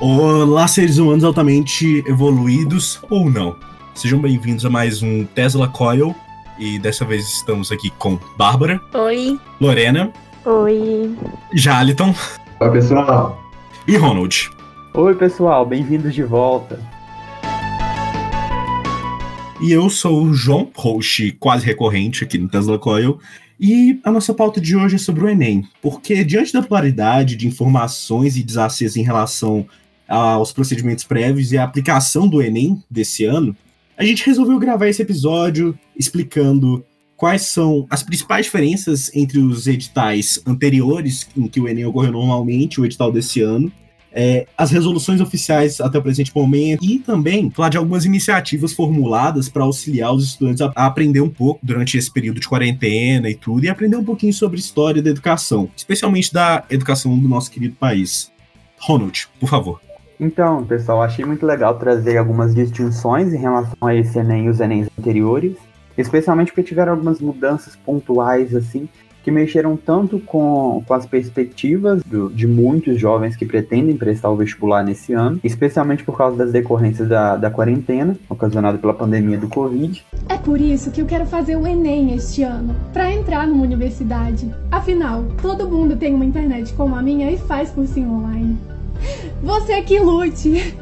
Olá, seres humanos altamente evoluídos ou não. Sejam bem-vindos a mais um Tesla Coil. E dessa vez estamos aqui com Bárbara. Oi. Lorena. Oi. Jaliton. Oi, pessoal. E Ronald. Oi, pessoal. Bem-vindos de volta. E eu sou o João, host quase recorrente aqui no Tesla Coil. E a nossa pauta de hoje é sobre o Enem, porque diante da pluralidade de informações e desacertos em relação aos procedimentos prévios e a aplicação do Enem desse ano, a gente resolveu gravar esse episódio explicando quais são as principais diferenças entre os editais anteriores, em que o Enem ocorreu normalmente, o edital desse ano, é, as resoluções oficiais até o presente momento e também falar de algumas iniciativas formuladas para auxiliar os estudantes a, a, aprender um pouco durante esse período de quarentena e tudo, e aprender um pouquinho sobre história da educação, especialmente da educação do nosso querido país. Ronald, por favor. Então, pessoal, achei muito legal trazer algumas distinções em relação a esse Enem e os Enems anteriores, especialmente porque tiveram algumas mudanças pontuais, assim, que mexeram tanto com, com as perspectivas do, de muitos jovens que pretendem prestar o vestibular nesse ano, especialmente por causa das decorrências da, da quarentena, ocasionada pela pandemia do Covid. É por isso que eu quero fazer o Enem este ano, para entrar numa universidade. Afinal, todo mundo tem uma internet como a minha e faz cursinho online. Você que lute!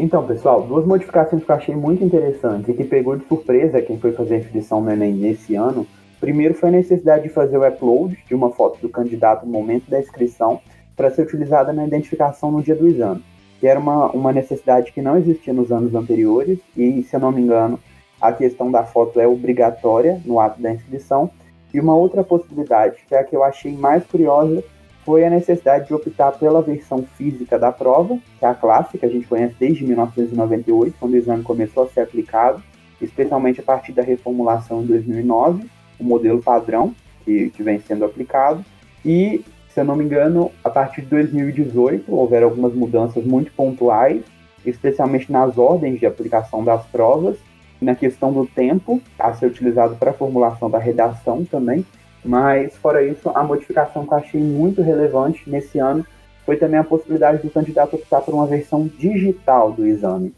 Então, pessoal, duas modificações que eu achei muito interessantes e que pegou de surpresa quem foi fazer a inscrição no Enem nesse ano. Primeiro foi a necessidade de fazer o upload de uma foto do candidato no momento da inscrição para ser utilizada na identificação no dia do exame, que era uma, uma necessidade que não existia nos anos anteriores e, se eu não me engano, a questão da foto é obrigatória no ato da inscrição. E uma outra possibilidade, que é a que eu achei mais curiosa, foi a necessidade de optar pela versão física da prova, que é a clássica, a gente conhece desde 1998, quando o exame começou a ser aplicado, especialmente a partir da reformulação em 2009, o modelo padrão que, que vem sendo aplicado. E, se eu não me engano, a partir de 2018 houveram algumas mudanças muito pontuais, especialmente nas ordens de aplicação das provas, na questão do tempo a ser utilizado para a formulação da redação também, mas fora isso, a modificação que eu achei muito relevante nesse ano foi também a possibilidade do candidato optar por uma versão digital do exame.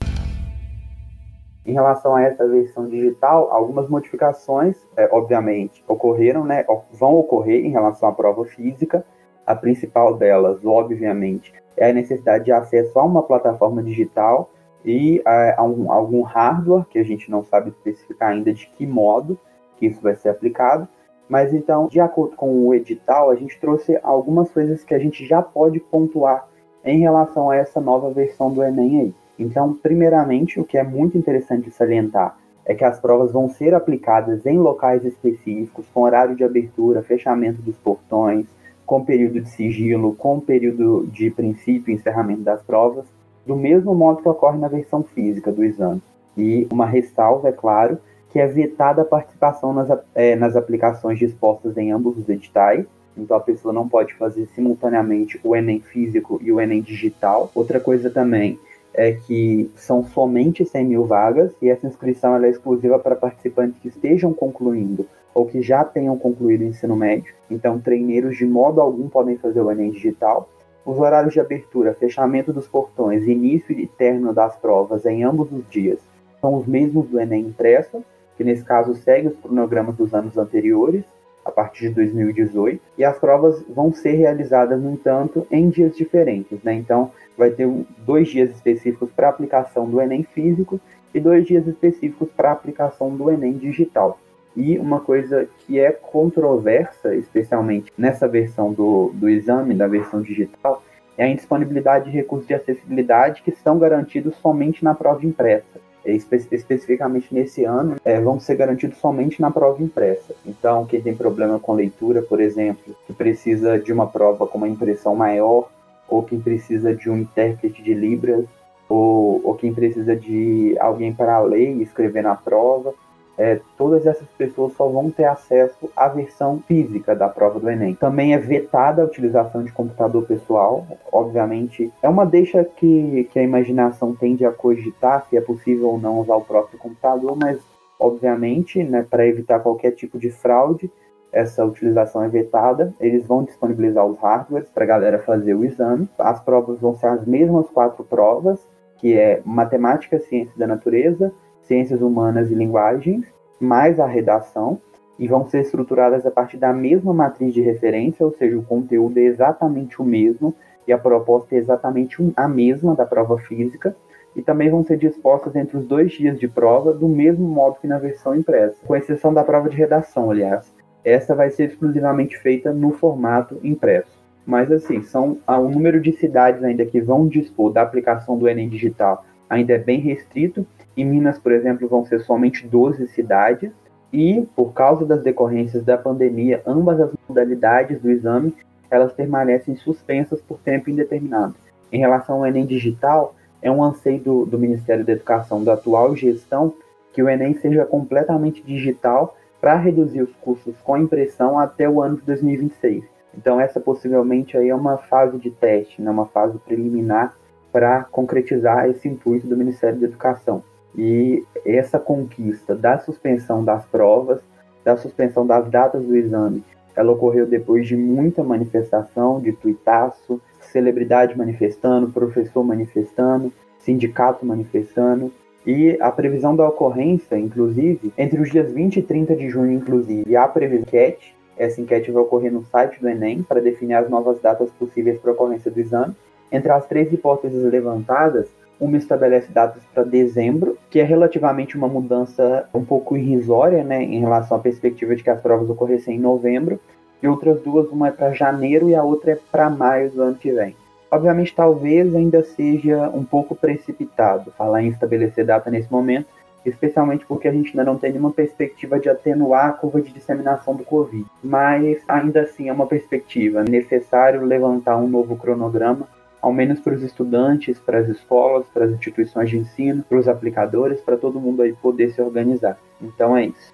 Em relação a essa versão digital, algumas modificações, é, obviamente, ocorreram, né, vão ocorrer em relação à prova física. A principal delas, obviamente, é a necessidade de acesso a uma plataforma digital e a, a um, algum hardware, que a gente não sabe especificar ainda de que modo que isso vai ser aplicado. Mas então, de acordo com o edital, a gente trouxe algumas coisas que a gente já pode pontuar em relação a essa nova versão do Enem aí. Então, primeiramente, o que é muito interessante salientar é que as provas vão ser aplicadas em locais específicos, com horário de abertura, fechamento dos portões, com período de sigilo, com período de princípio e encerramento das provas do mesmo modo que ocorre na versão física do exame. E uma ressalva, é claro, que é vetada a participação nas, é, nas aplicações dispostas em ambos os editais. Então a pessoa não pode fazer simultaneamente o Enem físico e o Enem digital. Outra coisa também é que são somente 100 mil vagas e essa inscrição é exclusiva para participantes que estejam concluindo ou que já tenham concluído o ensino médio. Então, treineiros de modo algum podem fazer o Enem digital. Os horários de abertura, fechamento dos portões, início e término das provas em ambos os dias são os mesmos do Enem impresso, que nesse caso segue os cronogramas dos anos anteriores, a partir de 2018, e as provas vão ser realizadas, no entanto, em dias diferentes. Né? Então, vai ter dois dias específicos para aplicação do Enem físico e dois dias específicos para aplicação do Enem digital. E uma coisa que é controversa, especialmente nessa versão do, do exame, da versão digital, é a indisponibilidade de recursos de acessibilidade que são garantidos somente na prova impressa. Espe especificamente nesse ano, é, vão ser garantidos somente na prova impressa. Então, quem tem problema com leitura, por exemplo, que precisa de uma prova com uma impressão maior, ou quem precisa de um intérprete de Libras, ou, ou quem precisa de alguém para ler e escrever na prova, é, todas essas pessoas só vão ter acesso à versão física da prova do Enem. Também é vetada a utilização de computador pessoal, obviamente. É uma deixa que, que a imaginação tende a cogitar se é possível ou não usar o próprio computador, mas obviamente, né, para evitar qualquer tipo de fraude, essa utilização é vetada, eles vão disponibilizar os hardwares para a galera fazer o exame. As provas vão ser as mesmas quatro provas, que é matemática, ciência da natureza, ciências humanas e linguagens, mais a redação, e vão ser estruturadas a partir da mesma matriz de referência, ou seja, o conteúdo é exatamente o mesmo e a proposta é exatamente a mesma da prova física, e também vão ser dispostas entre os dois dias de prova, do mesmo modo que na versão impressa, com exceção da prova de redação, aliás essa vai ser exclusivamente feita no formato impresso. Mas assim, são ah, o número de cidades ainda que vão dispor da aplicação do Enem digital ainda é bem restrito. Em Minas, por exemplo, vão ser somente 12 cidades. E, por causa das decorrências da pandemia, ambas as modalidades do exame elas permanecem suspensas por tempo indeterminado. Em relação ao Enem digital, é um anseio do, do Ministério da Educação, da atual gestão, que o Enem seja completamente digital para reduzir os custos com impressão até o ano de 2026. Então essa possivelmente aí é uma fase de teste, né, uma fase preliminar para concretizar esse intuito do Ministério da Educação. E essa conquista da suspensão das provas, da suspensão das datas do exame, ela ocorreu depois de muita manifestação, de tuitaço, celebridade manifestando, professor manifestando, sindicato manifestando, e a previsão da ocorrência, inclusive, entre os dias 20 e 30 de junho, inclusive, há previsão enquete. Essa enquete vai ocorrer no site do Enem para definir as novas datas possíveis para ocorrência do exame. Entre as três hipóteses levantadas, uma estabelece datas para dezembro, que é relativamente uma mudança um pouco irrisória, né, em relação à perspectiva de que as provas ocorressem em novembro, e outras duas, uma é para janeiro e a outra é para maio do ano que vem. Obviamente, talvez ainda seja um pouco precipitado falar em estabelecer data nesse momento, especialmente porque a gente ainda não tem nenhuma perspectiva de atenuar a curva de disseminação do Covid. Mas ainda assim é uma perspectiva. É necessário levantar um novo cronograma, ao menos para os estudantes, para as escolas, para as instituições de ensino, para os aplicadores, para todo mundo aí poder se organizar. Então é isso.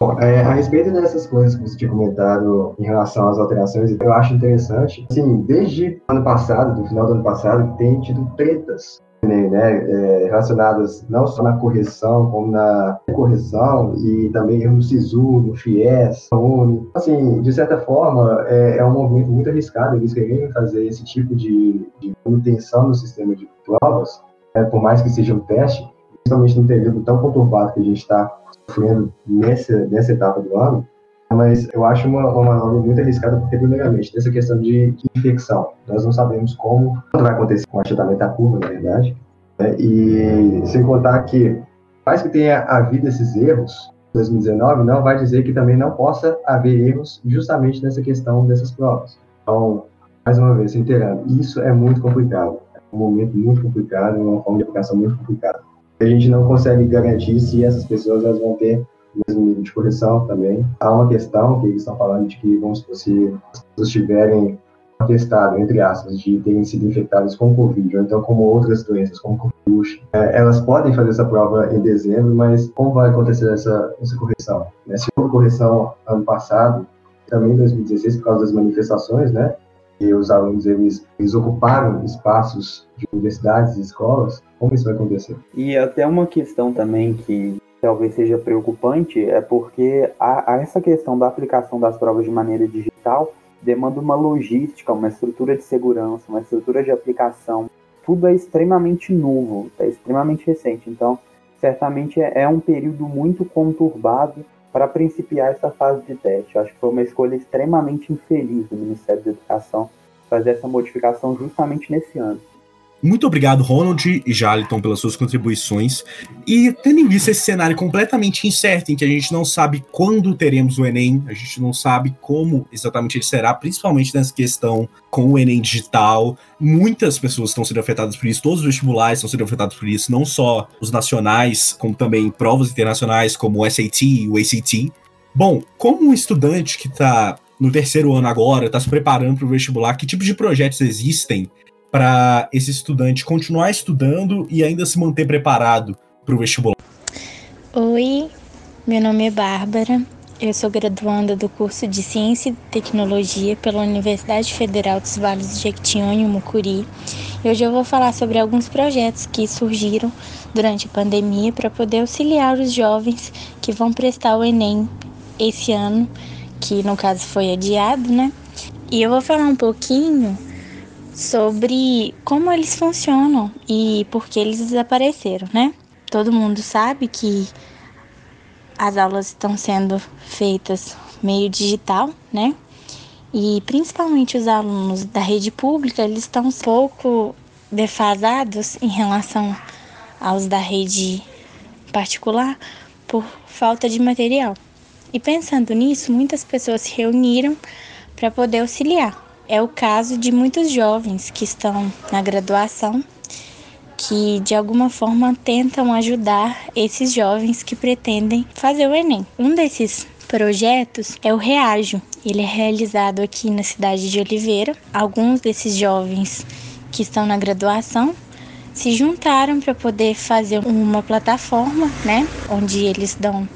Bom, é, a respeito dessas coisas que você tinha comentado em relação às alterações, eu acho interessante, assim, desde o ano passado, do final do ano passado, tem tido tretas né, é, relacionadas não só na correção, como na correção e também no SISU, no FIES, na UNI. Assim, de certa forma, é, é, um movimento muito arriscado eles querem fazer esse tipo de, de manutenção no sistema de provas, né, por mais que seja um teste, principalmente num período tão conturbado que a gente está sofrendo nessa, nessa etapa do ano, mas eu acho uma, uma manobra muito arriscada, porque, primeiramente, dessa questão de, infecção. Nós não sabemos como vai acontecer com o achatamento da curva, na verdade. Né? E sem contar que, mais que tenha havido esses erros, 2019 não vai dizer que também não possa haver erros justamente nessa questão dessas provas. Então, mais uma vez, inteirando, isso é muito complicado. É um momento muito complicado, uma forma de aplicação muito complicada a gente não consegue garantir se essas pessoas elas vão ter mesmo nível de correção também. Há uma questão que eles estão falando de que, vamos se as pessoas tiverem atestado, entre aspas, de terem sido infectadas com Covid, ou então com outras doenças, como Covid, é, elas podem fazer essa prova em dezembro, mas como vai acontecer essa, essa correção? Né? Se houve correção ano passado, também em 2016, por causa das manifestações, né? E os alunos, eles, eles ocuparam espaços de universidades e escolas, como isso vai acontecer? E até uma questão também que talvez seja preocupante é porque a, a essa questão da aplicação das provas de maneira digital demanda uma logística, uma estrutura de segurança, uma estrutura de aplicação. Tudo é extremamente novo, é extremamente recente. Então, certamente é, é um período muito conturbado para principiar essa fase de teste. Eu acho que foi uma escolha extremamente infeliz do Ministério da Educação fazer essa modificação justamente nesse ano. Muito obrigado, Ronald e Jaliton, pelas suas contribuições. E tendo em vista esse cenário completamente incerto, em que a gente não sabe quando teremos o Enem, a gente não sabe como exatamente ele será, principalmente nessa questão com o Enem digital. Muitas pessoas estão sendo afetadas por isso, todos os vestibulares estão sendo afetados por isso, não só os nacionais, como também provas internacionais, como o SAT e o ACT. Bom, como um estudante que está no terceiro ano agora, está se preparando para o vestibular, que tipos de projetos existem para esse estudante continuar estudando e ainda se manter preparado para o vestibular? Oi, meu nome é Bárbara. Eu sou graduanda do curso de Ciência e Tecnologia pela Universidade Federal dos Vales do Jequitinhonha, Mucuri. E hoje eu vou falar sobre alguns projetos que surgiram durante a pandemia para poder auxiliar os jovens que vão prestar o Enem esse ano, que no caso foi adiado, né? E eu vou falar um pouquinho sobre como eles funcionam e por que eles desapareceram, né? Todo mundo sabe que as aulas estão sendo feitas meio digital, né? E principalmente os alunos da rede pública, eles estão um pouco defasados em relação aos da rede particular por falta de material. E pensando nisso, muitas pessoas se reuniram para poder auxiliar. É o caso de muitos jovens que estão na graduação, que de alguma forma tentam ajudar esses jovens que pretendem fazer o Enem. Um desses projetos é o Reajo. Ele é realizado aqui na cidade de Oliveira. Alguns desses jovens que estão na graduação se juntaram para poder fazer uma plataforma, né, onde eles dão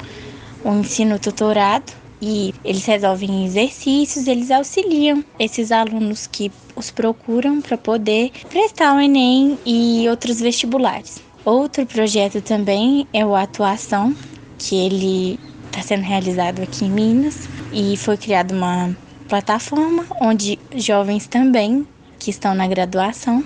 um ensino tutorado e eles resolvem exercícios, eles auxiliam esses alunos que os procuram para poder prestar o Enem e outros vestibulares. Outro projeto também é o Atuação, que ele está sendo realizado aqui em Minas e foi criada uma plataforma onde jovens também que estão na graduação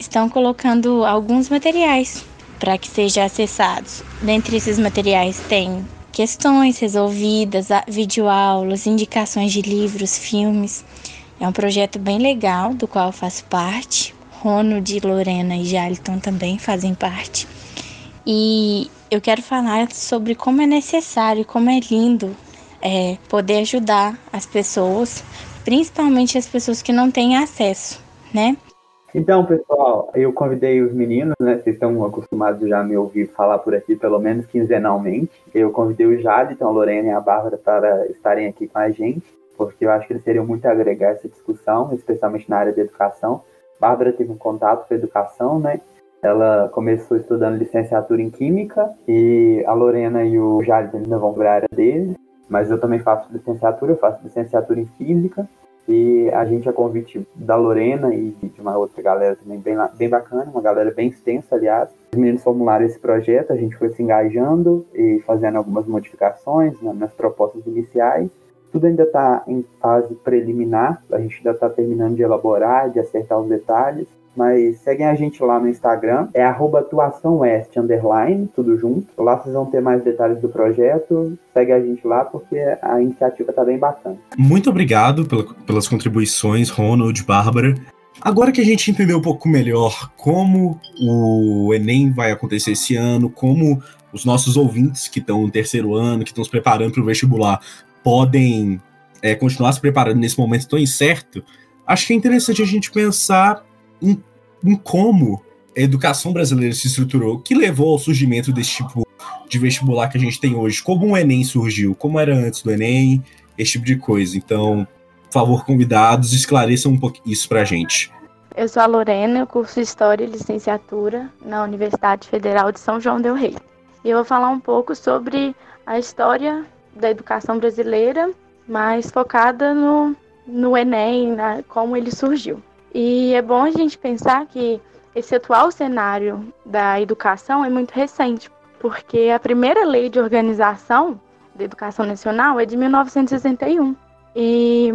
estão colocando alguns materiais para que sejam acessados. Dentre esses materiais tem questões resolvidas, videoaulas, indicações de livros, filmes. É um projeto bem legal do qual eu faço parte. Ronald, Lorena e Jaliton também fazem parte. E eu quero falar sobre como é necessário, como é lindo é, poder ajudar as pessoas, principalmente as pessoas que não têm acesso, né? Então, pessoal, eu convidei os meninos, né? Vocês estão acostumados já a me ouvir falar por aqui, pelo menos quinzenalmente. Eu convidei o Jade, então a Lorena e a Bárbara para estarem aqui com a gente, porque eu acho que eles seriam muito a agregar essa discussão, especialmente na área da educação. Bárbara teve um contato com a educação, né? Ela começou estudando licenciatura em Química e a Lorena e o Jade ainda vão para a área deles, mas eu também faço licenciatura, eu faço licenciatura em Física e a gente, a convite da Lorena e de uma outra galera também bem, bem bacana, uma galera bem extensa, aliás, os meninos formularam esse projeto, a gente foi se engajando e fazendo algumas modificações nas propostas iniciais. Tudo ainda está em fase preliminar, a gente ainda está terminando de elaborar, de acertar os detalhes, mas seguem a gente lá no Instagram, é atuaçãoeste, underline, tudo junto. Lá vocês vão ter mais detalhes do projeto. Segue a gente lá porque a iniciativa tá bem bacana. Muito obrigado pela, pelas contribuições, Ronald, Bárbara. Agora que a gente entendeu um pouco melhor como o Enem vai acontecer esse ano, como os nossos ouvintes que estão no terceiro ano, que estão se preparando para o vestibular, podem é, continuar se preparando nesse momento tão incerto, acho que é interessante a gente pensar em como a educação brasileira se estruturou, que levou ao surgimento desse tipo de vestibular que a gente tem hoje, como o Enem surgiu, como era antes do Enem, esse tipo de coisa. Então, por favor, convidados, esclareçam um pouco isso pra gente. Eu sou a Lorena, eu curso História e Licenciatura na Universidade Federal de São João del Rei. E eu vou falar um pouco sobre a história da educação brasileira, mais focada no, no Enem, na, como ele surgiu. E é bom a gente pensar que esse atual cenário da educação é muito recente, porque a primeira lei de organização da educação nacional é de 1961. E,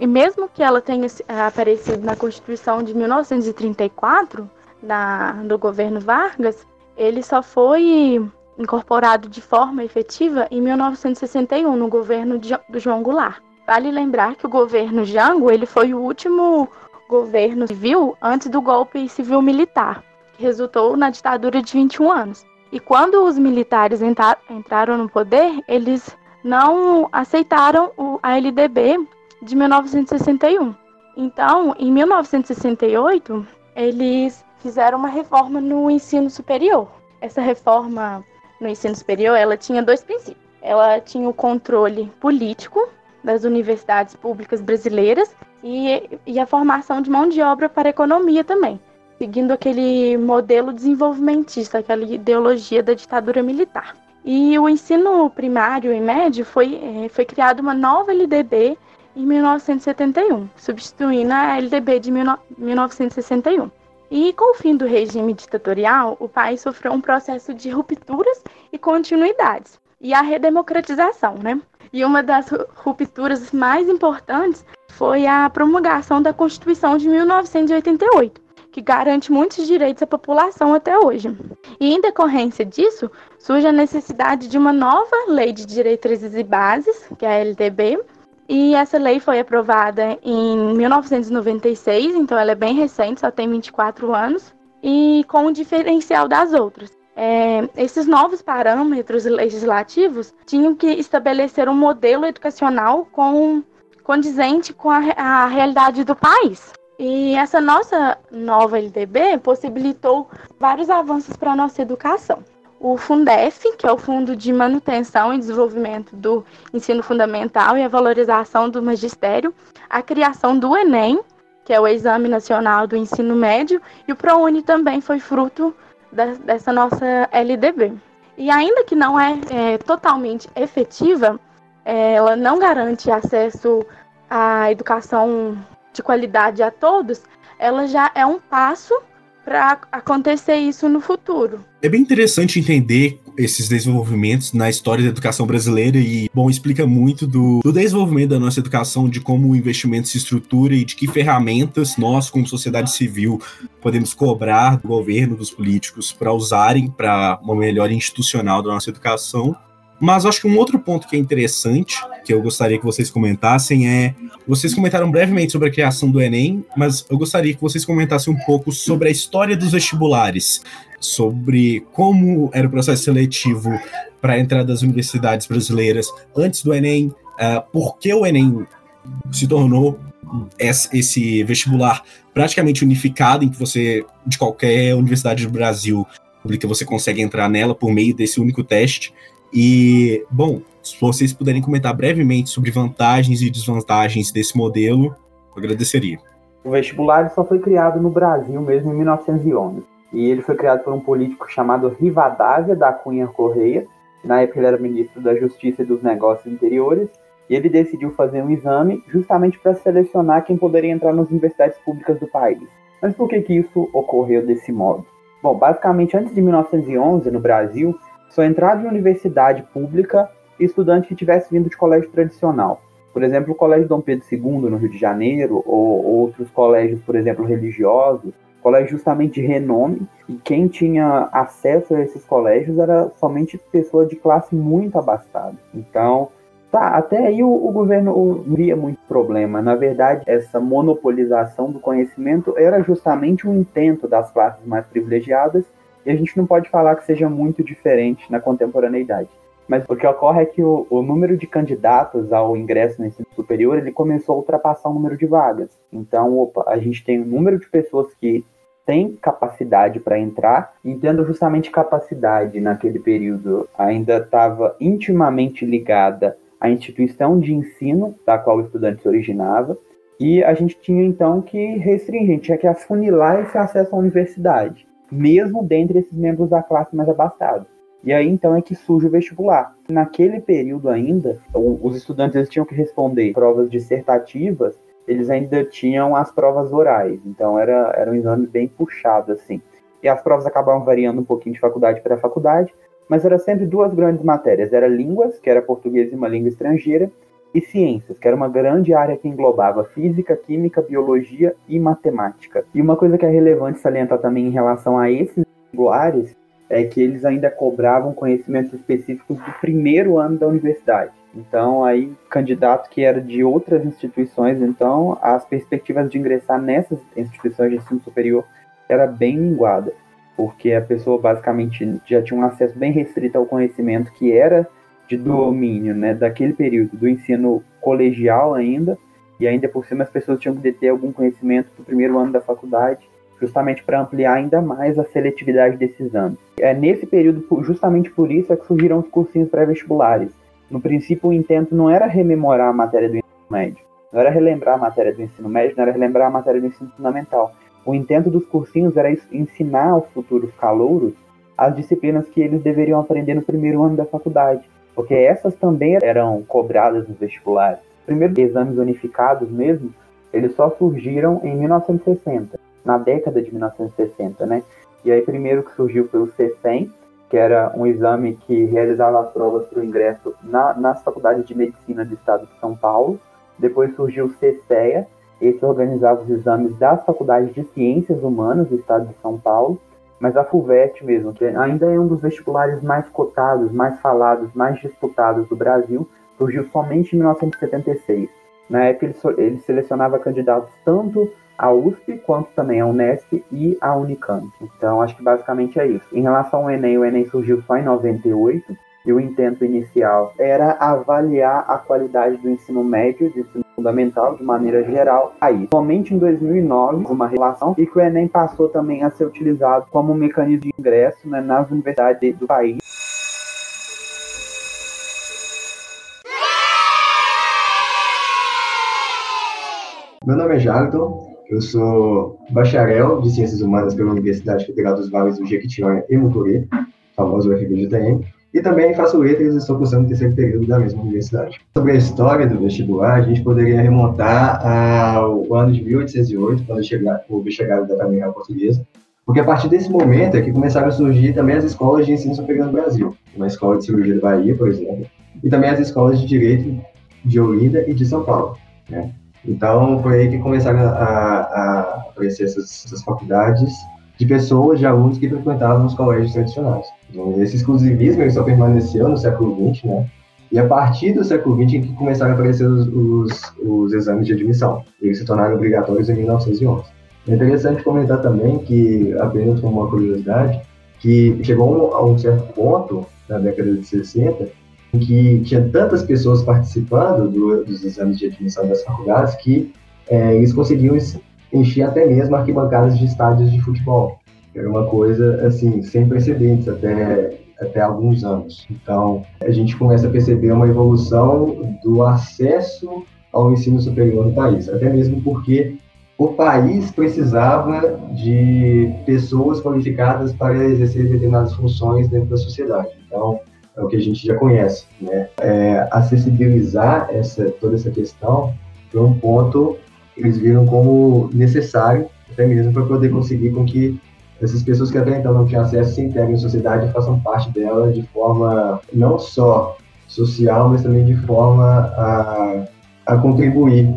e mesmo que ela tenha aparecido na Constituição de 1934, na, do governo Vargas, ele só foi incorporado de forma efetiva em 1961, no governo de, do João Goulart. Vale lembrar que o governo Jango ele foi o último governo civil antes do golpe civil-militar, que resultou na ditadura de 21 anos. E quando os militares entraram no poder, eles não aceitaram a LDB de 1961. Então, em 1968, eles fizeram uma reforma no ensino superior. Essa reforma no ensino superior, ela tinha dois princípios. Ela tinha o controle político das universidades públicas brasileiras e, e a formação de mão de obra para a economia também, seguindo aquele modelo desenvolvimentista, aquela ideologia da ditadura militar. E o ensino primário e médio foi, é, foi criada uma nova LDB em 1971, substituindo a LDB de 1961. E com o fim do regime ditatorial, o país sofreu um processo de rupturas e continuidades, e a redemocratização, né? E uma das rupturas mais importantes foi a promulgação da Constituição de 1988, que garante muitos direitos à população até hoje. E em decorrência disso, surge a necessidade de uma nova Lei de Diretrizes e Bases, que é a LDB, e essa lei foi aprovada em 1996, então ela é bem recente, só tem 24 anos, e com um diferencial das outras. É, esses novos parâmetros legislativos tinham que estabelecer um modelo educacional com, condizente com a, a realidade do país. E essa nossa nova LDB possibilitou vários avanços para a nossa educação o Fundef, que é o Fundo de Manutenção e Desenvolvimento do Ensino Fundamental e a Valorização do Magistério, a criação do Enem, que é o Exame Nacional do Ensino Médio, e o ProUni também foi fruto da, dessa nossa LDB. E ainda que não é, é totalmente efetiva, ela não garante acesso à educação de qualidade a todos, ela já é um passo para acontecer isso no futuro. É bem interessante entender esses desenvolvimentos na história da educação brasileira e, bom, explica muito do, do, desenvolvimento da nossa educação, de como o investimento se estrutura e de que ferramentas nós, como sociedade civil, podemos cobrar do governo, dos políticos, para usarem para uma melhora institucional da nossa educação. Mas acho que um outro ponto que é interessante, que eu gostaria que vocês comentassem, é. Vocês comentaram brevemente sobre a criação do Enem, mas eu gostaria que vocês comentassem um pouco sobre a história dos vestibulares, sobre como era o processo seletivo para a entrada das universidades brasileiras antes do Enem, uh, por que o Enem se tornou esse vestibular praticamente unificado, em que você, de qualquer universidade do Brasil pública, você consegue entrar nela por meio desse único teste. E, bom, se vocês puderem comentar brevemente sobre vantagens e desvantagens desse modelo, eu agradeceria. O vestibular só foi criado no Brasil mesmo em 1911. E ele foi criado por um político chamado Rivadavia da Cunha Correia. Na época ele era ministro da Justiça e dos Negócios Interiores. E ele decidiu fazer um exame justamente para selecionar quem poderia entrar nas universidades públicas do país. Mas por que, que isso ocorreu desse modo? Bom, basicamente antes de 1911, no Brasil, só entrava em universidade pública estudante que tivesse vindo de colégio tradicional. Por exemplo, o Colégio Dom Pedro II, no Rio de Janeiro, ou outros colégios, por exemplo, religiosos, colégios justamente de renome, e quem tinha acesso a esses colégios era somente pessoa de classe muito abastada. Então, tá, até aí o, o governo via muito problema. Na verdade, essa monopolização do conhecimento era justamente um intento das classes mais privilegiadas e a gente não pode falar que seja muito diferente na contemporaneidade. Mas o que ocorre é que o, o, número de candidatos ao ingresso no ensino superior ele começou a ultrapassar o número de vagas. Então, opa, a gente tem um número de pessoas que têm capacidade para entrar, e tendo justamente capacidade naquele período ainda estava intimamente ligada à instituição de ensino da qual o estudante se originava, e a gente tinha então que restringir, tinha que afunilar esse acesso à universidade mesmo dentre esses membros da classe mais abastada. E aí então é que surge o vestibular. Naquele período ainda, os estudantes eles tinham que responder provas dissertativas, eles ainda tinham as provas orais. Então era, era um exame bem puxado assim. E as provas acabavam variando um pouquinho de faculdade para faculdade, mas era sempre duas grandes matérias. Era línguas, que era português e uma língua estrangeira, e ciências, que era uma grande área que englobava física, química, biologia e matemática. E uma coisa que é relevante salientar também em relação a esses vestibulares é que eles ainda cobravam conhecimentos específicos do primeiro ano da universidade. Então, aí, candidato que era de outras instituições, então, as perspectivas de ingressar nessas instituições de ensino superior era bem minguada, porque a pessoa basicamente já tinha um acesso bem restrito ao conhecimento que era de domínio, né, daquele período do ensino colegial ainda, e ainda por cima as pessoas tinham que deter algum conhecimento do primeiro ano da faculdade, justamente para ampliar ainda mais a seletividade desses anos. É nesse período, justamente por isso, é que surgiram os cursinhos pré-vestibulares. No princípio, o intento não era rememorar a matéria do ensino médio, não era relembrar a matéria do ensino médio, não era relembrar a matéria do ensino fundamental. O intento dos cursinhos era ensinar aos futuros calouros as disciplinas que eles deveriam aprender no primeiro ano da faculdade porque essas também eram cobradas no vestibular. Primeiro, exames unificados mesmo, eles só surgiram em 1960, na década de 1960, né? E aí primeiro que surgiu foi o C100, que era um exame que realizava as provas para o ingresso na, nas faculdades de medicina do estado de São Paulo. Depois surgiu o CESEA, esse organizava os exames das faculdades de ciências humanas do estado de São Paulo, mas a FUVEST mesmo, que ainda é um dos vestibulares mais cotados, mais falados, mais disputados do Brasil, surgiu somente em 1976. Na época ele, ele selecionava candidatos tanto à USP quanto também à Unesp e à Unicamp. Então acho que basicamente é isso. Em relação ao Enem, o Enem surgiu só em 98 e o intento inicial era avaliar a qualidade do ensino médio, do ensino fundamental, de maneira geral, aí. Somente em 2009, uma relação, e que o Enem passou também a ser utilizado como um mecanismo de ingresso né, nas universidades do país. Meu nome é Jarton, eu sou bacharel de Ciências Humanas pela Universidade Federal dos Vales do Jequitinhonha e Mucuri, famoso UFBGTM, e também faço letras e estou cursando o terceiro período da mesma universidade. Sobre a história do vestibular, a gente poderia remontar ao ano de 1808, quando houve a chegada da Família Portuguesa, porque a partir desse momento é que começaram a surgir também as escolas de ensino superior no Brasil, uma escola de cirurgia do Bahia, por exemplo, e também as escolas de direito de Olinda e de São Paulo. Né? Então, foi aí que começaram a, a aparecer essas, essas, faculdades de pessoas, de alunos que frequentavam os colégios tradicionais. Esse exclusivismo só permaneceu no século XX, né? E a partir do século XX é que começaram a aparecer os, os, os exames de admissão. Eles se tornaram obrigatórios em 1911. É interessante comentar também que, apenas como uma curiosidade, que chegou a um certo ponto, na década de 60, em que tinha tantas pessoas participando do, dos exames de admissão das faculdades que é, eles conseguiam encher até mesmo arquibancadas de estádios de futebol. Era uma coisa, assim, sem precedentes até, até alguns anos. Então, a gente começa a perceber uma evolução do acesso ao ensino superior no país, até mesmo porque o país precisava de pessoas qualificadas para exercer determinadas funções dentro da sociedade. Então, é o que a gente já conhece, né? É, acessibilizar essa, toda essa questão foi um ponto eles viram como necessário, até mesmo para poder conseguir com que essas pessoas que até então não tinham acesso se integrem à sociedade e façam parte dela de forma não só social, mas também de forma a, a contribuir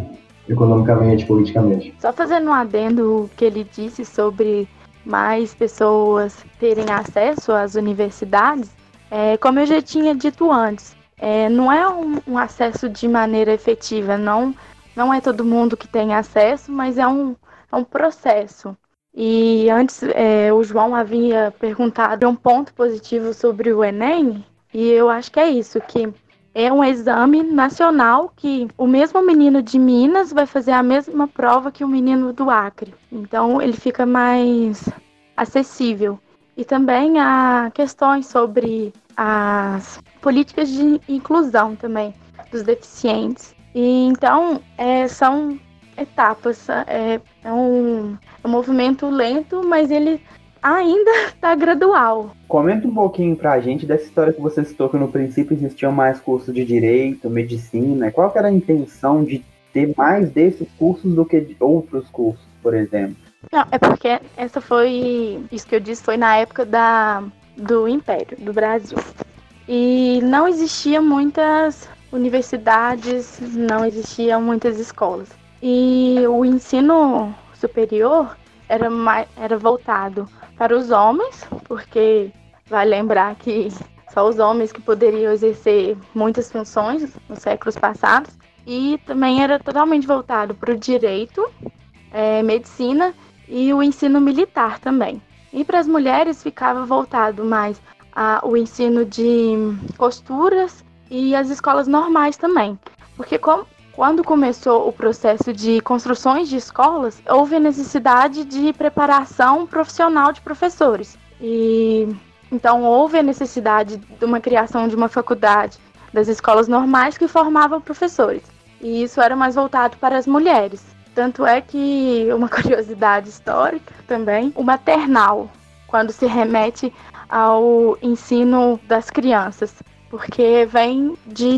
economicamente, politicamente. Só fazendo um adendo o que ele disse sobre mais pessoas terem acesso às universidades, é, como eu já tinha dito antes, é, não é um, um, acesso de maneira efetiva, não, não é todo mundo que tem acesso, mas é um, é um processo. E antes é, o João havia perguntado um ponto positivo sobre o Enem, e eu acho que é isso, que é um exame nacional que o mesmo menino de Minas vai fazer a mesma prova que o menino do Acre. Então ele fica mais acessível. E também há questões sobre as políticas de inclusão também dos deficientes. E então é, são etapas, é, é, um, é um movimento lento, mas ele ainda está gradual. Comenta um pouquinho para a gente dessa história que você citou, que no princípio existiam mais cursos de direito, medicina. Qual era a intenção de ter mais desses cursos do que de outros cursos, por exemplo? Não, é porque essa foi. Isso que eu disse foi na época da, do Império, do Brasil. E não existia muitas universidades, não existiam muitas escolas. E o ensino superior era, mais, era voltado para os homens, porque vai lembrar que só os homens que poderiam exercer muitas funções nos séculos passados. E também era totalmente voltado para o direito, é, medicina e o ensino militar também. E para as mulheres ficava voltado mais ao ensino de costuras e as escolas normais também. Porque com, quando começou o processo de construções de escolas, houve a necessidade de preparação profissional de professores. E então houve a necessidade de uma criação de uma faculdade das escolas normais que formavam professores. E isso era mais voltado para as mulheres. Tanto é que, uma curiosidade histórica também, o maternal, quando se remete ao ensino das crianças, porque vem de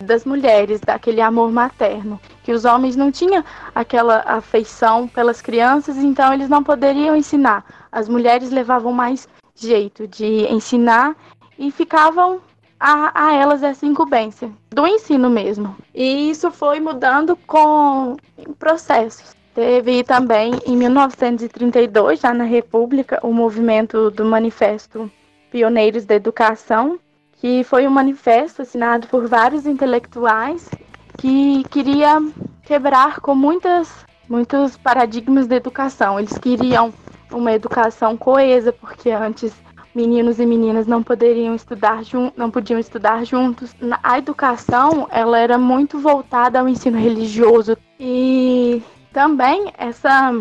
das mulheres, daquele amor materno, que os homens não tinham aquela afeição pelas crianças, então eles não poderiam ensinar. As mulheres levavam mais jeito de ensinar e ficavam a, a elas essa incumbência do ensino mesmo. E isso foi mudando com processos. Teve também, em 1932, já na República, o movimento do Manifesto Pioneiros da Educação, que foi um manifesto assinado por vários intelectuais que queria quebrar com muitas, muitos paradigmas da educação. Eles queriam uma educação coesa, porque antes meninos e meninas não poderiam estudar não podiam estudar juntos. A educação ela era muito voltada ao ensino religioso e também essa,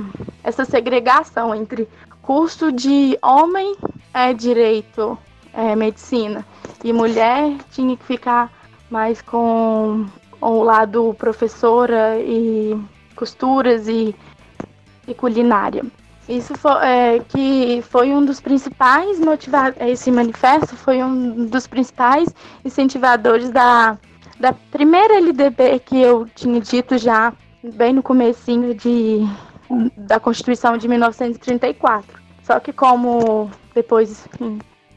essa segregação entre curso de homem é direito, é medicina, e mulher tinha que ficar mais com o lado professora e costuras e, e culinária. Isso foi, é, que foi um dos principais motivadores, esse manifesto foi um dos principais incentivadores da, da primeira LDB que eu tinha dito já bem no comecinho de, da Constituição de 1934. Só que como depois,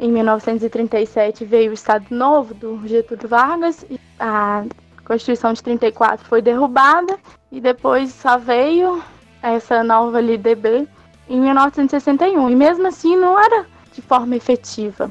em, em 1937, veio o Estado Novo do Getúlio Vargas, a Constituição de 34 foi derrubada e depois só veio essa nova LDB em 1961. E mesmo assim não era de forma efetiva.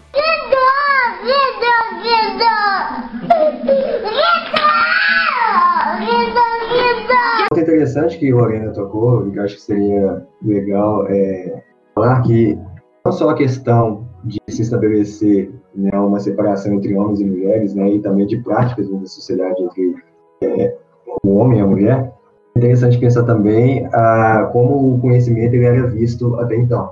Muito interessante que Lorena tocou, e acho que seria legal é, falar que não só a questão de se estabelecer né, uma separação entre homens e mulheres, né, e também de práticas da sociedade entre é, o homem e a mulher, é interessante pensar também ah, como o conhecimento ele era visto até então,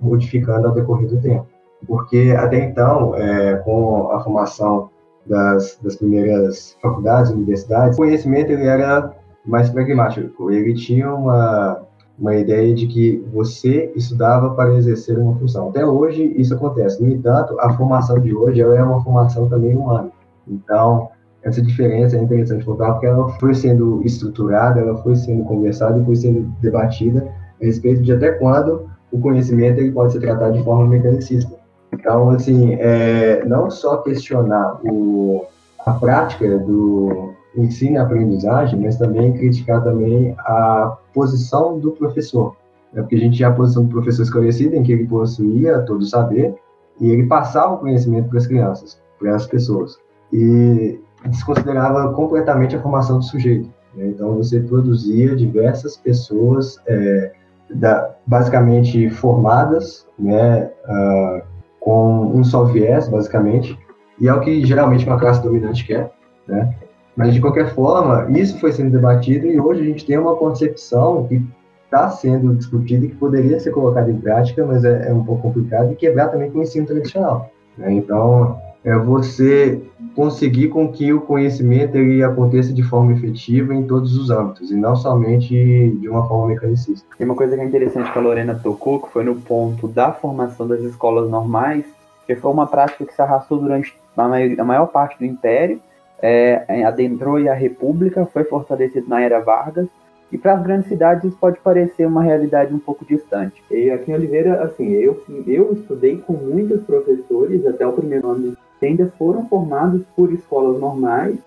modificando ao decorrer do tempo. Porque até então, é, com a formação das, das primeiras faculdades, universidades, o conhecimento ele era mais pragmático. Ele tinha uma, uma ideia de que você estudava para exercer uma função. Até hoje isso acontece. No entanto, a formação de hoje ela é uma formação também humana. Então, essa diferença é interessante contar porque ela foi sendo estruturada, ela foi sendo conversada e foi sendo debatida a respeito de até quando o conhecimento ele pode ser tratado de forma mecanicista. Então, assim, é, não só questionar o, a prática do ensino e aprendizagem, mas também criticar também a posição do professor. Né? Porque a gente tinha a posição do professor esclarecida, em que ele possuía todo o saber, e ele passava o conhecimento para as crianças, para as pessoas. E desconsiderava completamente a formação do sujeito. Né? Então, você produzia diversas pessoas, é, da, basicamente formadas, né, uh, com um só viés, basicamente, e é o que geralmente uma classe dominante quer, né? Mas, de qualquer forma, isso foi sendo debatido e hoje a gente tem uma concepção que está sendo discutida e que poderia ser colocada em prática, mas é, é um pouco complicado, e quebrar também com o ensino tradicional. Né? Então, é você conseguir com que o conhecimento ele aconteça de forma efetiva em todos os âmbitos, e não somente de uma forma mecanicista. Tem uma coisa que é interessante que a Lorena tocou, que foi no ponto da formação das escolas normais, que foi uma prática que se arrastou durante a maior parte do Império, é, adentrou a República, foi fortalecido na Era Vargas, e para as grandes cidades isso pode parecer uma realidade um pouco distante. E aqui em Oliveira, assim, eu, eu estudei com muitos professores até o primeiro ano que ainda foram formados por escolas normais.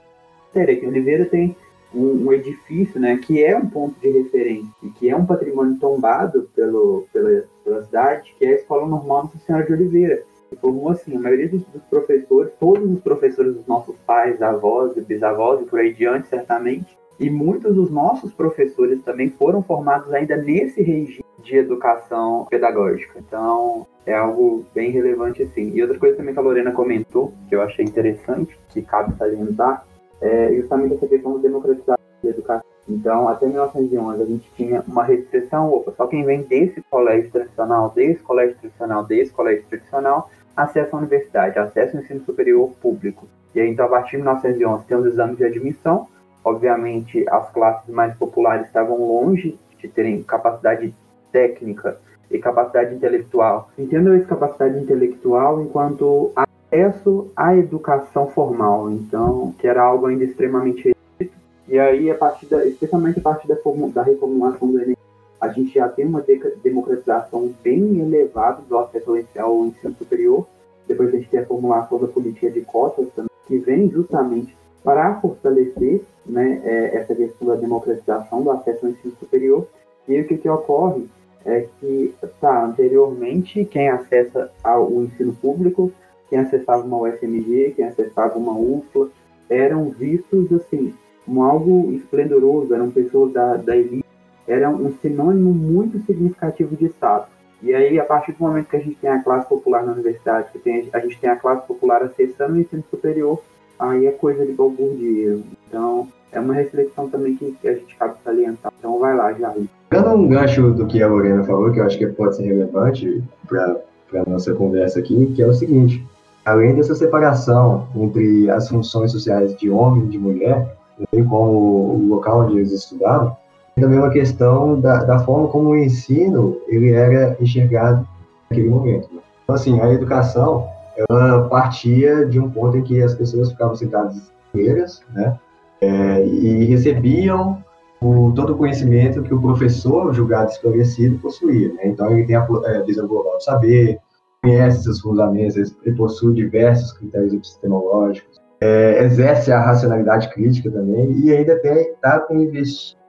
Sério, aqui em Oliveira tem um, um, edifício, né, que é um ponto de referência, que é um patrimônio tombado pelo, pela, pela cidade, que é a Escola Normal Nossa Senhora de Oliveira. Formou, assim, a maioria dos, dos, professores, todos os professores dos nossos pais, avós e bisavós, e por aí diante, certamente, e muitos dos nossos professores também foram formados ainda nesse regime de educação pedagógica. Então, é algo bem relevante assim. E outra coisa também que a Lorena comentou, que eu achei interessante, que cabe salientar, é justamente essa questão da democratização da educação. Então, até 1911, a gente tinha uma restrição, opa, só quem vem desse colégio tradicional, desse colégio tradicional, desse colégio tradicional, acesso à universidade, acesso ao ensino superior público. E aí, então, a partir de 1911, tem os exames de admissão, Obviamente, as classes mais populares estavam longe de terem capacidade técnica e capacidade intelectual. Entendo essa capacidade intelectual enquanto acesso à educação formal, então, que era algo ainda extremamente restrito. E aí, a partir da, especialmente a partir da, da reformulação do Enem, a gente já tem uma democratização bem elevada do acesso ao ensino superior. Depois a gente tem a formulação da política de cotas também, que vem justamente para fortalecer né, é, essa questão da democratização do acesso ao ensino superior. E o que, que ocorre é que, tá, anteriormente, quem acessa ao ensino público, quem acessava uma UFMG, quem acessava uma UFLA, eram vistos, assim, como algo esplendoroso, eram pessoas da, da elite, era um sinônimo muito significativo de Estado. E aí, a partir do momento que a gente tem a classe popular na universidade, que tem, a gente tem a classe popular acessando o ensino superior, aí é coisa de balbúrdia. Então, é uma reflexão também que, a gente cabe salientar. Então, vai lá, Jair. Dando um gancho do que a Lorena falou, que eu acho que pode ser relevante para a nossa conversa aqui, que é o seguinte: além dessa separação entre as funções sociais de homem e de mulher, bem como o local onde eles estudavam, também uma questão da, da forma como o ensino ele era enxergado naquele momento. Então, assim, a educação ela partia de um ponto em que as pessoas ficavam sentadas inteiras, né, é, e recebiam o, todo o conhecimento que o professor julgado esclarecido possuía. Né? Então, ele tem a, é, visão global do saber, conhece seus fundamentos, ele possui diversos critérios epistemológicos, é, exerce a racionalidade crítica também e ainda está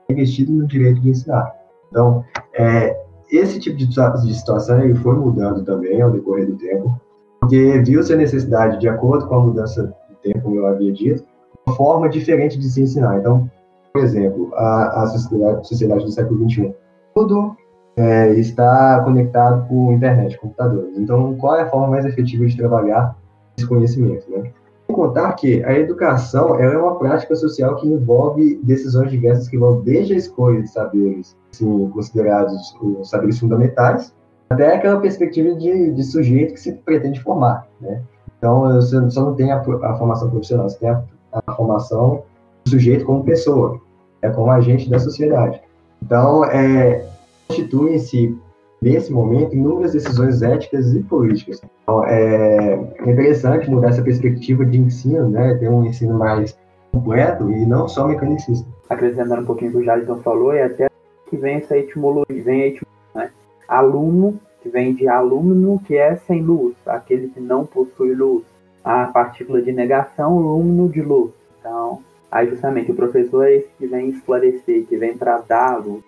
investido no direito de ensinar. Então, é, esse tipo de, de situação ele foi mudando também ao decorrer do tempo, porque viu-se a necessidade, de acordo com a mudança do tempo, como eu havia dito, uma forma diferente de se ensinar. Então, por exemplo, a, a sociedade, sociedade do século XXI, tudo é, está conectado com internet, computadores. Então, qual é a forma mais efetiva de trabalhar esse conhecimento, né? Contar que a educação é uma prática social que envolve decisões diversas que vão desde a escolha de saberes assim, considerados os saberes fundamentais até aquela perspectiva de, de sujeito que se pretende formar, né? Então, você só não tem a, a formação profissional, você tem a, a, formação do sujeito como pessoa, é como agente da sociedade. Então, é, constituem-se, nesse momento, inúmeras decisões éticas e políticas. Então, é, interessante mudar essa perspectiva de ensino, né? ter um ensino mais completo e não só mecanicista. Acrescentando um pouquinho o que o Jadson falou, é até que vem essa etimologia, vem a etimologia, né? aluno, que vem de alumno, que é sem luz, aquele que não possui luz. A partícula de negação, alumno de luz. Então, aí justamente o professor é esse que vem esclarecer, que vem para dar luz.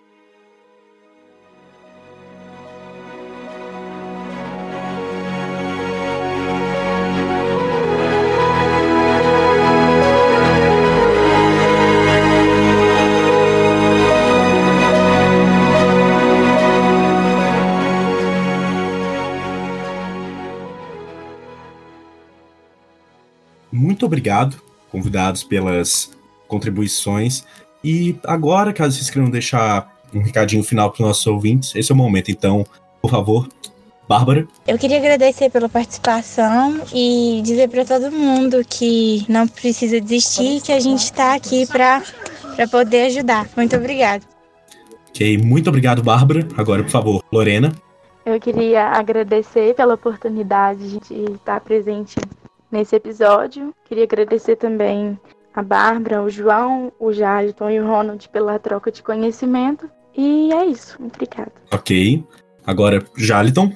Muito obrigado, convidados, pelas contribuições. E agora, caso vocês queiram deixar um recadinho final para os nossos ouvintes, esse é o momento. Então, por favor, Bárbara. Eu queria agradecer pela participação e dizer para todo mundo que não precisa desistir, que a gente está aqui para poder ajudar. Muito obrigada. Ok, muito obrigado, Bárbara. Agora, por favor, Lorena. Eu queria agradecer pela oportunidade de estar presente nesse episódio. Queria agradecer também a Bárbara, o João, o Jaliton e o Ronald pela troca de conhecimento. E é isso. Obrigada. Ok. Agora, Jaliton.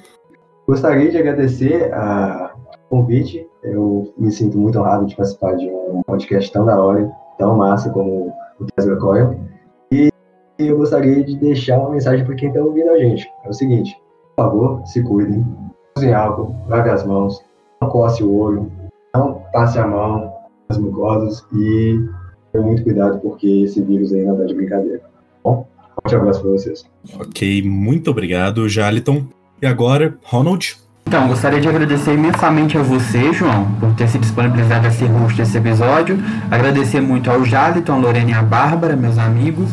Gostaria de agradecer a convite. Eu me sinto muito honrado de participar de um podcast tão da hora, tão massa como o Tesla Coil. E eu gostaria de deixar uma mensagem para quem está ouvindo a gente. É o seguinte, por favor, se cuidem, usem álcool, lavem as mãos, não coce o olho, não passe a mão nas mucosas e tenha muito cuidado porque esse vírus aí não tá de brincadeira. Bom, forte abraço para vocês. Ok, muito obrigado, Jaliton. E agora, Ronald? Então, gostaria de agradecer imensamente a você, João, por ter se disponibilizado a ser host desse episódio. Agradecer muito ao Jaliton, a Lorena e a Bárbara, meus amigos,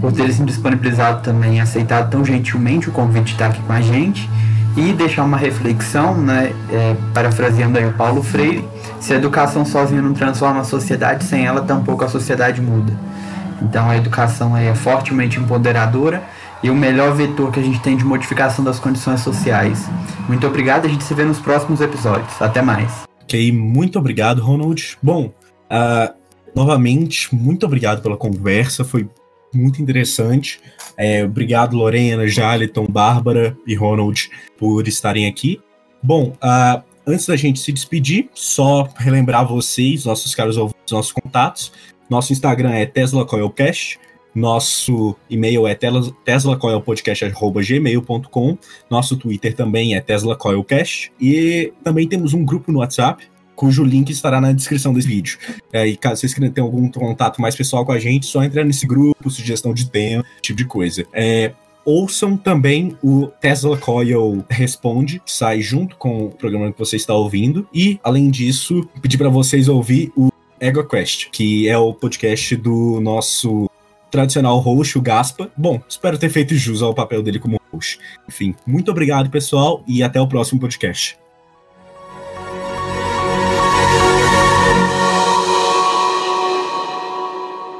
por terem se disponibilizado também e aceitado tão gentilmente o convite de estar aqui com a gente e deixar uma reflexão, né, é, parafraseando aí o Paulo Freire, se a educação sozinha não transforma a sociedade, sem ela tampouco a sociedade muda. Então a educação é fortemente empoderadora e o melhor vetor que a gente tem de modificação das condições sociais. Muito obrigado, a gente se vê nos próximos episódios. Até mais. Ok, muito obrigado, Ronald. Bom, uh, novamente, muito obrigado pela conversa, foi muito interessante. É, obrigado, Lorena, Jaliton, Bárbara e Ronald, por estarem aqui. Bom, uh, antes da gente se despedir, só relembrar vocês, nossos caros ouvintes, nossos contatos. Nosso Instagram é TeslaCoilCast. Nosso e-mail é teslacoilpodcast.gmail.com. Nosso Twitter também é TeslaCoilCast. E também temos um grupo no WhatsApp, cujo link estará na descrição desse vídeo. É, e caso vocês queiram ter algum contato mais pessoal com a gente, só entrar nesse grupo, sugestão de tema, tipo de coisa. É, ouçam também o Tesla Coil Responde, que sai junto com o programa que você está ouvindo. E, além disso, pedir para vocês ouvir o EgoQuest, que é o podcast do nosso tradicional host, o Gaspa. Bom, espero ter feito jus ao papel dele como host. Enfim, muito obrigado, pessoal, e até o próximo podcast.